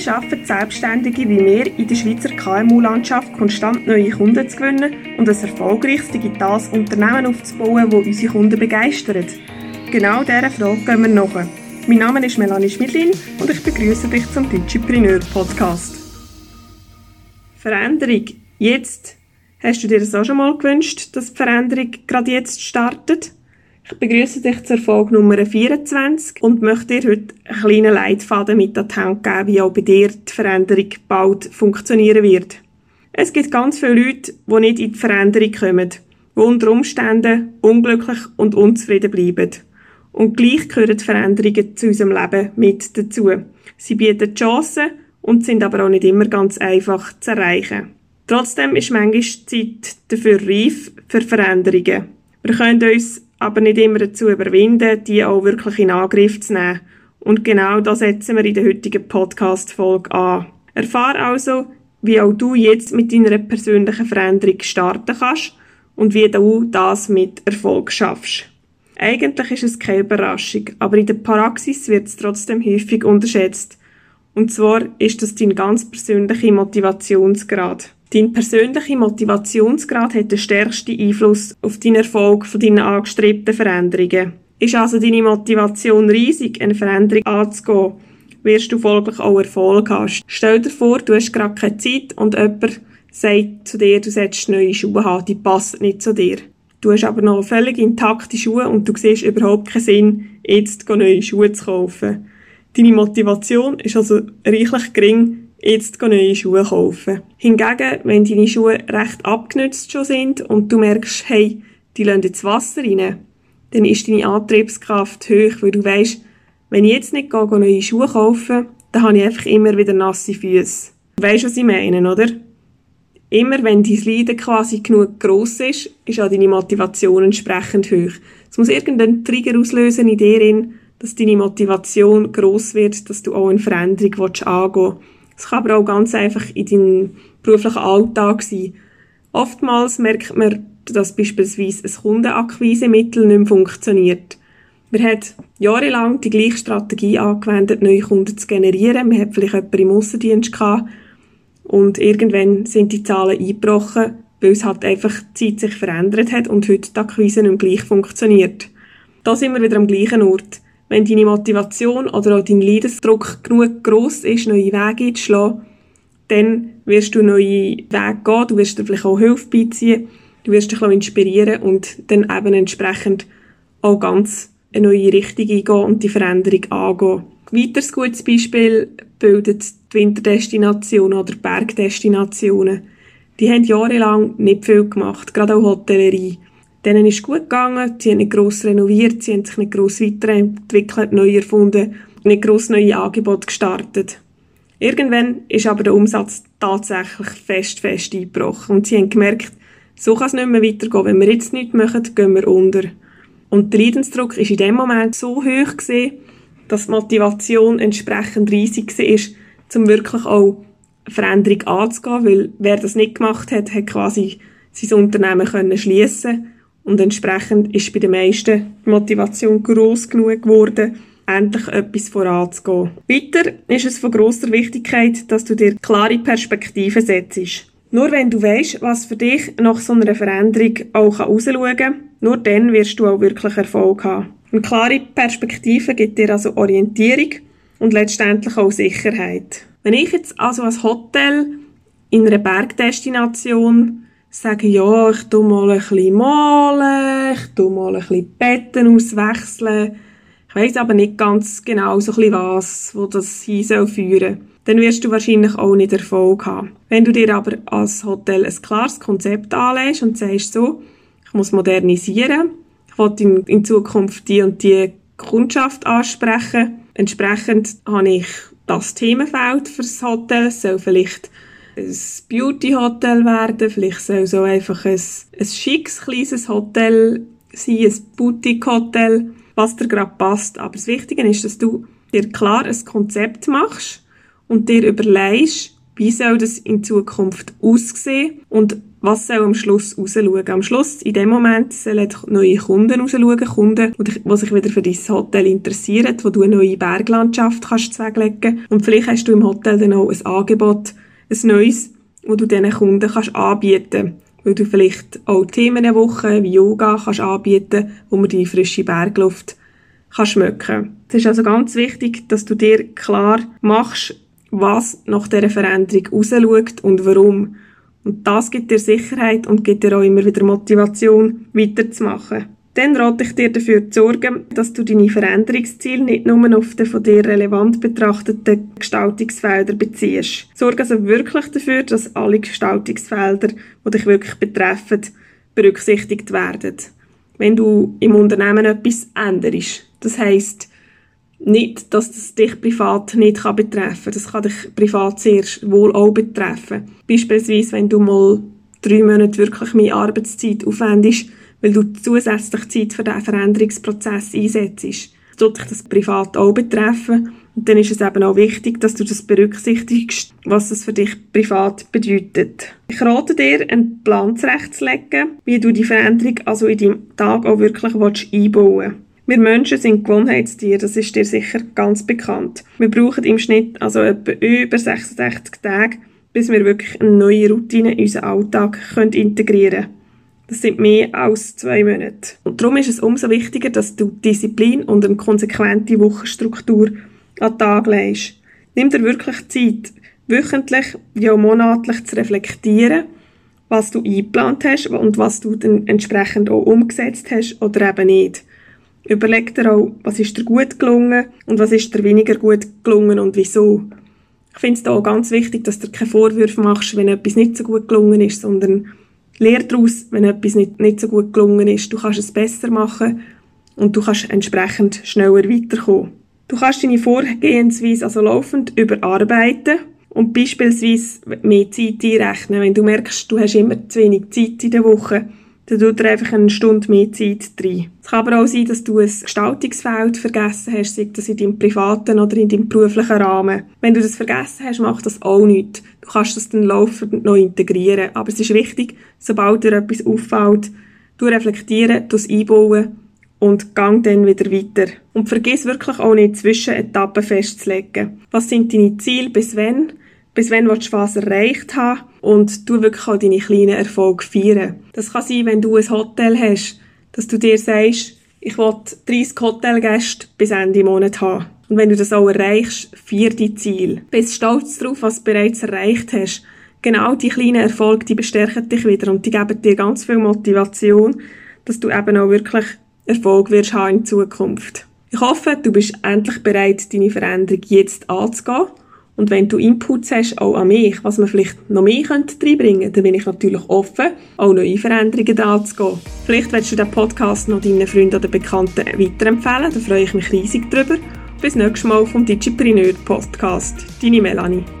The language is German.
Wie schaffen Selbstständige wie wir in der Schweizer KMU-Landschaft konstant neue Kunden zu gewinnen und ein erfolgreiches digitales Unternehmen aufzubauen, das unsere Kunden begeistert? Genau dieser Frage gehen wir nach. Mein Name ist Melanie Schmidlin und ich begrüße dich zum Digipreneur Podcast. Veränderung. Jetzt. Hast du dir das auch schon mal gewünscht, dass die Veränderung gerade jetzt startet? Ich begrüße dich zur Folge Nummer 24 und möchte dir heute einen kleinen Leitfaden mit an die Hand geben, wie auch bei dir die Veränderung bald funktionieren wird. Es gibt ganz viele Leute, die nicht in die Veränderung kommen, die unter Umständen unglücklich und unzufrieden bleiben. Und gleich gehören Veränderungen zu unserem Leben mit dazu. Sie bieten Chancen und sind aber auch nicht immer ganz einfach zu erreichen. Trotzdem ist manchmal die Zeit dafür reif für Veränderungen. Wir können uns aber nicht immer dazu überwinden, die auch wirklich in Angriff zu nehmen. Und genau das setzen wir in der heutigen Podcast-Folge an. Erfahre also, wie auch du jetzt mit deiner persönlichen Veränderung starten kannst und wie du das mit Erfolg schaffst. Eigentlich ist es keine Überraschung, aber in der Praxis wird es trotzdem häufig unterschätzt. Und zwar ist das dein ganz persönlicher Motivationsgrad. Dein persönlicher Motivationsgrad hat den stärksten Einfluss auf den Erfolg von deinen angestrebten Veränderungen. Ist also deine Motivation riesig, eine Veränderung anzugehen, wirst du folglich auch Erfolg haben. Stell dir vor, du hast gerade keine Zeit und jemand sagt zu dir, du solltest neue Schuhe haben, die passen nicht zu dir. Du hast aber noch völlig intakte Schuhe und du siehst überhaupt keinen Sinn, jetzt neue Schuhe zu kaufen. Deine Motivation ist also reichlich gering, jetzt neue Schuhe kaufen. Hingegen, wenn deine Schuhe recht abgenützt schon sind und du merkst, hey, die lassen jetzt Wasser rein, dann ist deine Antriebskraft hoch, weil du weißt, wenn ich jetzt nicht gehe, neue Schuhe kaufen, dann habe ich einfach immer wieder nasse Füße. Du weißt, was ich meine, oder? Immer wenn dein Leiden quasi genug gross ist, ist auch deine Motivation entsprechend hoch. Es muss irgendeinen Trigger auslösen in dir, dass deine Motivation gross wird, dass du auch eine Veränderung angehen willst. Es kann aber auch ganz einfach in deinem beruflichen Alltag sein. Oftmals merkt man, dass beispielsweise ein Kundenakquisemittel nicht mehr funktioniert. Man hat jahrelang die gleiche Strategie angewendet, neue Kunden zu generieren. Man hat vielleicht jemanden im Aussendienst gehabt und irgendwann sind die Zahlen eingebrochen, weil es halt einfach die Zeit sich verändert hat und heute die Akquise nicht mehr gleich funktioniert. Da sind wir wieder am gleichen Ort. Wenn deine Motivation oder auch dein Leidensdruck genug gross ist, neue Wege einzuschlagen, dann wirst du neue Wege gehen, du wirst dir vielleicht auch Hilfe beiziehen, du wirst dich inspirieren und dann eben entsprechend auch ganz eine neue Richtung eingehen und die Veränderung angehen. Weiteres gutes Beispiel bildet die Winterdestinationen oder Bergdestinationen. Die haben jahrelang nicht viel gemacht, gerade auch Hotellerie. Denen ist gut gegangen, sie haben nicht gross renoviert, sie haben sich nicht gross weiterentwickelt, neu erfunden, nicht gross neue Angebote gestartet. Irgendwann ist aber der Umsatz tatsächlich fest, fest eingebrochen und sie haben gemerkt, so kann es nicht mehr weitergehen. Wenn wir jetzt nichts machen, gehen wir unter. Und der Leidensdruck ist in dem Moment so hoch gewesen, dass die Motivation entsprechend riesig war, um wirklich auch Veränderung anzugehen, weil wer das nicht gemacht hat, hat quasi sein Unternehmen können schliessen und entsprechend ist bei den meisten die Motivation gross genug geworden, endlich etwas voranzugehen. Weiter ist es von grosser Wichtigkeit, dass du dir klare Perspektiven setzt. Nur wenn du weißt, was für dich nach so einer Veränderung auch herausschauen kann, nur dann wirst du auch wirklich Erfolg haben. Eine klare Perspektive gibt dir also Orientierung und letztendlich auch Sicherheit. Wenn ich jetzt also als Hotel in einer Bergdestination sagen, ja, ich tu mal ein bisschen malen, ich tu mal ein bisschen Betten auswechseln. Ich weiss aber nicht ganz genau so ein bisschen was, wo das hin soll führen. Dann wirst du wahrscheinlich auch nicht Erfolg haben. Wenn du dir aber als Hotel ein klares Konzept anlegst und sagst so, ich muss modernisieren, ich will in, in Zukunft die und die Kundschaft ansprechen, entsprechend habe ich das Themenfeld fürs Hotel, soll vielleicht ein Beauty-Hotel werden, vielleicht soll so einfach ein, ein schickes, kleines Hotel sein, ein Boutique-Hotel, was dir gerade passt. Aber das Wichtige ist, dass du dir klar ein Konzept machst und dir überlegst, wie soll das in Zukunft aussehen und was soll am Schluss rausschauen? Am Schluss, in dem Moment, sollen neue Kunden rausschauen, Kunden, die sich wieder für dein Hotel interessieren, wo du eine neue Berglandschaft kannst zweglegen Und vielleicht hast du im Hotel dann auch ein Angebot, ein neues, wo du diesen Kunden kannst anbieten weil du vielleicht auch Themen eine Woche wie Yoga kannst anbieten, wo man die frische Bergluft kann schmecken. Es ist also ganz wichtig, dass du dir klar machst, was nach dieser Veränderung rausschaut und warum. Und das gibt dir Sicherheit und gibt dir auch immer wieder Motivation, weiterzumachen. Dann rate ich dir dafür zu sorgen, dass du deine Veränderungsziele nicht nur auf die von dir relevant betrachteten Gestaltungsfelder beziehst. Sorge also wirklich dafür, dass alle Gestaltungsfelder, die dich wirklich betreffen, berücksichtigt werden. Wenn du im Unternehmen etwas änderst, das heisst, nicht, dass das dich privat nicht betreffen kann. Das kann dich privat sehr wohl auch betreffen. Beispielsweise, wenn du mal drei Monate wirklich mehr Arbeitszeit aufwendest, weil du zusätzlich Zeit für diesen Veränderungsprozess einsetzt. Das tut dich das privat auch betreffen. Und dann ist es eben auch wichtig, dass du das berücksichtigst, was das für dich privat bedeutet. Ich rate dir, einen Plan zurechtzulegen, wie du die Veränderung also in deinem Tag auch wirklich einbauen willst. Wir Menschen sind Gewohnheitstiere, das ist dir sicher ganz bekannt. Wir brauchen im Schnitt also etwa über 66 Tage, bis wir wirklich eine neue Routine in unseren Alltag integrieren können. Das sind mehr als zwei Monate. Und darum ist es umso wichtiger, dass du Disziplin und eine konsequente Wochenstruktur an den Tag legst. Nimm dir wirklich Zeit, wöchentlich, ja monatlich zu reflektieren, was du eingeplant hast und was du dann entsprechend auch umgesetzt hast oder eben nicht. Überleg dir auch, was ist dir gut gelungen und was ist dir weniger gut gelungen und wieso. Ich finde es auch ganz wichtig, dass du keine Vorwürfe machst, wenn etwas nicht so gut gelungen ist, sondern Lehr daraus, wenn etwas nicht, nicht so gut gelungen ist. Du kannst es besser machen und du kannst entsprechend schneller weiterkommen. Du kannst deine Vorgehensweise also laufend überarbeiten und beispielsweise mehr Zeit einrechnen. Wenn du merkst, du hast immer zu wenig Zeit in der Woche, dann tut dir einfach eine Stunde mehr Zeit rein. Es kann aber auch sein, dass du ein Gestaltungsfeld vergessen hast, sei das in deinem privaten oder in deinem beruflichen Rahmen. Wenn du das vergessen hast, macht das auch nichts. Du kannst das dann laufend noch integrieren. Aber es ist wichtig, sobald dir etwas auffällt, du reflektieren, du es einbauen und gang dann wieder weiter. Und vergiss wirklich auch nicht, Zwischenetappen festzulegen. Was sind deine Ziele, bis wann? Bis wann du was erreicht haben und du wirklich auch deine kleinen Erfolge feiern. Das kann sein, wenn du ein Hotel hast, dass du dir sagst, ich will 30 Hotelgäste bis Ende Monat haben. Und wenn du das auch erreichst, vier die Ziel. Bist stolz darauf, was du bereits erreicht hast. Genau die kleinen Erfolge, die bestärken dich wieder und die geben dir ganz viel Motivation, dass du eben auch wirklich Erfolg wirst haben in Zukunft. Ich hoffe, du bist endlich bereit, deine Veränderung jetzt anzugehen und wenn du Inputs hast, auch an mich, was man vielleicht noch mehr könnte reinbringen könnte, dann bin ich natürlich offen, auch neue Veränderungen anzugehen. Vielleicht willst du den Podcast noch deinen Freunden oder Bekannten weiterempfehlen, da freue ich mich riesig drüber. Bis nächstes Mal vom Digipreneur Podcast. Deine Melanie.